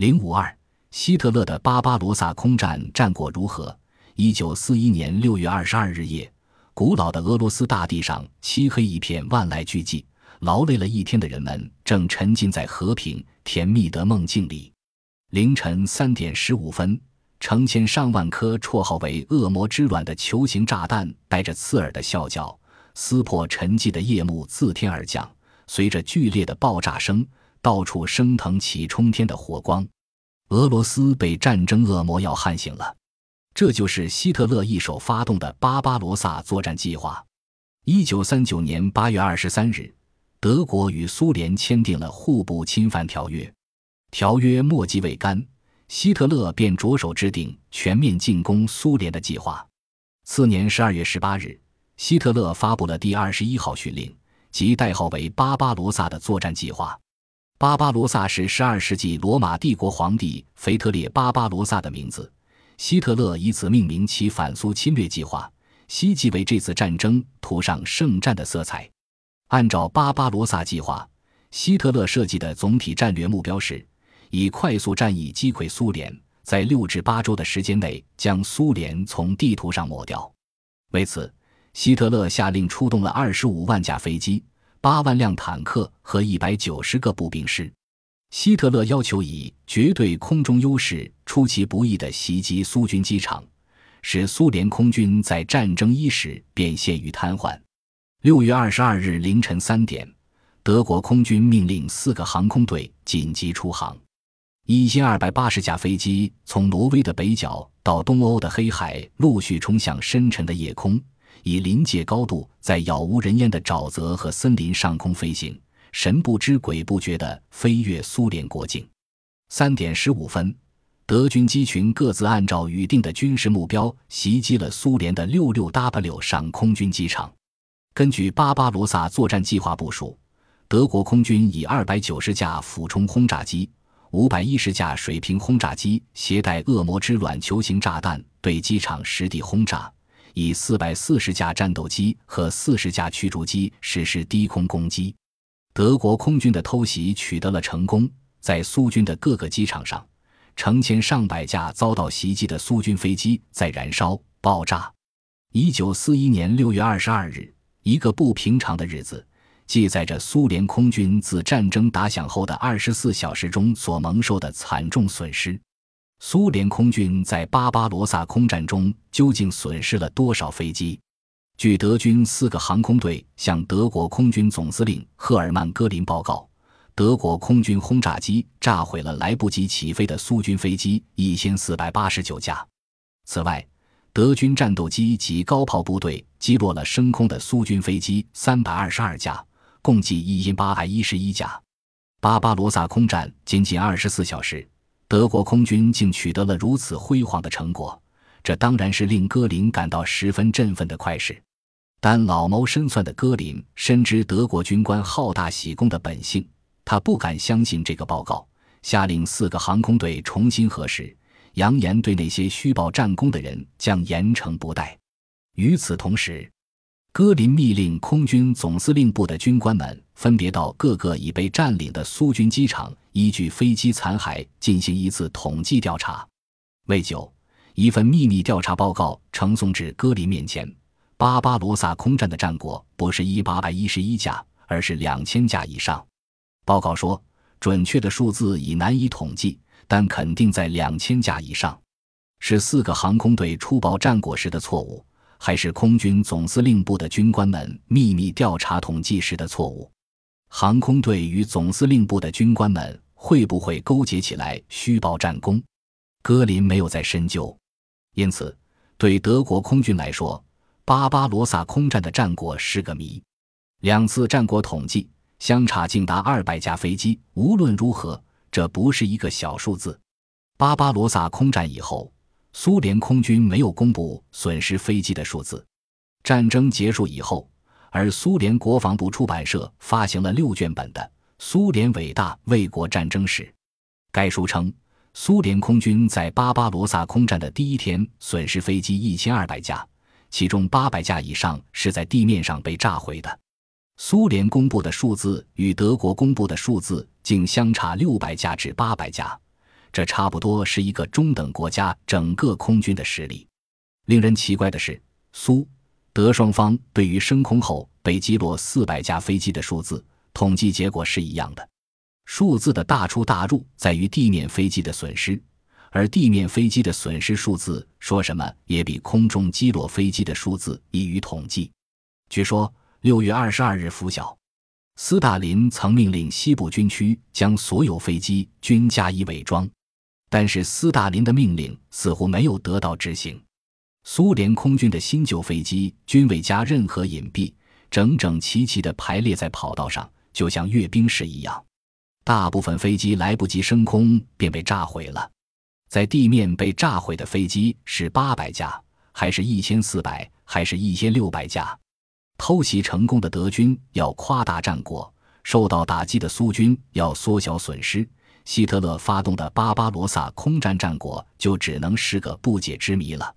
零五二，希特勒的巴巴罗萨空战战果如何？一九四一年六月二十二日夜，古老的俄罗斯大地上漆黑一片，万籁俱寂。劳累了一天的人们正沉浸在和平甜蜜的梦境里。凌晨三点十五分，成千上万颗绰号为“恶魔之卵”的球形炸弹，带着刺耳的啸叫，撕破沉寂的夜幕，自天而降。随着剧烈的爆炸声，到处升腾起冲天的火光。俄罗斯被战争恶魔要撼醒了。这就是希特勒一手发动的巴巴罗萨作战计划。一九三九年八月二十三日。德国与苏联签订了互不侵犯条约，条约墨迹未干，希特勒便着手制定全面进攻苏联的计划。次年十二月十八日，希特勒发布了第二十一号训令，即代号为“巴巴罗萨”的作战计划。巴巴罗萨是十二世纪罗马帝国皇帝腓特烈·巴巴罗萨的名字，希特勒以此命名其反苏侵略计划，希冀为这次战争涂上圣战的色彩。按照巴巴罗萨计划，希特勒设计的总体战略目标是以快速战役击溃苏联，在六至八周的时间内将苏联从地图上抹掉。为此，希特勒下令出动了二十五万架飞机、八万辆坦克和一百九十个步兵师。希特勒要求以绝对空中优势出其不意地袭击苏军机场，使苏联空军在战争伊始便陷于瘫痪。六月二十二日凌晨三点，德国空军命令四个航空队紧急出航，一千二百八十架飞机从挪威的北角到东欧的黑海，陆续冲向深沉的夜空，以临界高度在杳无人烟的沼泽和森林上空飞行，神不知鬼不觉地飞越苏联国境。三点十五分，德军机群各自按照预定的军事目标袭击了苏联的六六 W 上空军机场。根据巴巴罗萨作战计划部署，德国空军以二百九十架俯冲轰炸机、五百一十架水平轰炸机携带“恶魔之卵”球形炸弹对机场实地轰炸，以四百四十架战斗机和四十架驱逐机实施低空攻击。德国空军的偷袭取得了成功，在苏军的各个机场上，成千上百架遭到袭击的苏军飞机在燃烧爆炸。一九四一年六月二十二日。一个不平常的日子，记载着苏联空军自战争打响后的二十四小时中所蒙受的惨重损失。苏联空军在巴巴罗萨空战中究竟损失了多少飞机？据德军四个航空队向德国空军总司令赫尔曼·戈林报告，德国空军轰炸机炸毁了来不及起飞的苏军飞机一千四百八十九架。此外，德军战斗机及高炮部队击落了升空的苏军飞机三百二十二架，共计一千八百一十一架。巴巴罗萨空战仅仅二十四小时，德国空军竟取得了如此辉煌的成果，这当然是令戈林感到十分振奋的快事。但老谋深算的戈林深知德国军官好大喜功的本性，他不敢相信这个报告，下令四个航空队重新核实。扬言对那些虚报战功的人将严惩不贷。与此同时，戈林密令空军总司令部的军官们分别到各个已被占领的苏军机场，依据飞机残骸进行一次统计调查。未久，一份秘密调查报告呈送至戈林面前：巴巴罗萨空战的战果不是一八百一十一架，而是两千架以上。报告说，准确的数字已难以统计。但肯定在两千架以上，是四个航空队出报战果时的错误，还是空军总司令部的军官们秘密调查统计时的错误？航空队与总司令部的军官们会不会勾结起来虚报战功？戈林没有再深究。因此，对德国空军来说，巴巴罗萨空战的战果是个谜。两次战果统计相差竟达二百架飞机。无论如何。这不是一个小数字。巴巴罗萨空战以后，苏联空军没有公布损失飞机的数字。战争结束以后，而苏联国防部出版社发行了六卷本的《苏联伟大卫国战争史》。该书称，苏联空军在巴巴罗萨空战的第一天损失飞机一千二百架，其中八百架以上是在地面上被炸毁的。苏联公布的数字与德国公布的数字竟相差六百架至八百架，这差不多是一个中等国家整个空军的实力。令人奇怪的是，苏德双方对于升空后被击落四百架飞机的数字统计结果是一样的。数字的大出大入在于地面飞机的损失，而地面飞机的损失数字说什么也比空中击落飞机的数字易于统计。据说六月二十二日拂晓。斯大林曾命令西部军区将所有飞机均加以伪装，但是斯大林的命令似乎没有得到执行。苏联空军的新旧飞机均未加任何隐蔽，整整齐齐地排列在跑道上，就像阅兵式一样。大部分飞机来不及升空便被炸毁了。在地面被炸毁的飞机是八百架，还是一千四百，还是一千六百架？偷袭成功的德军要夸大战果，受到打击的苏军要缩小损失。希特勒发动的巴巴罗萨空战战果就只能是个不解之谜了。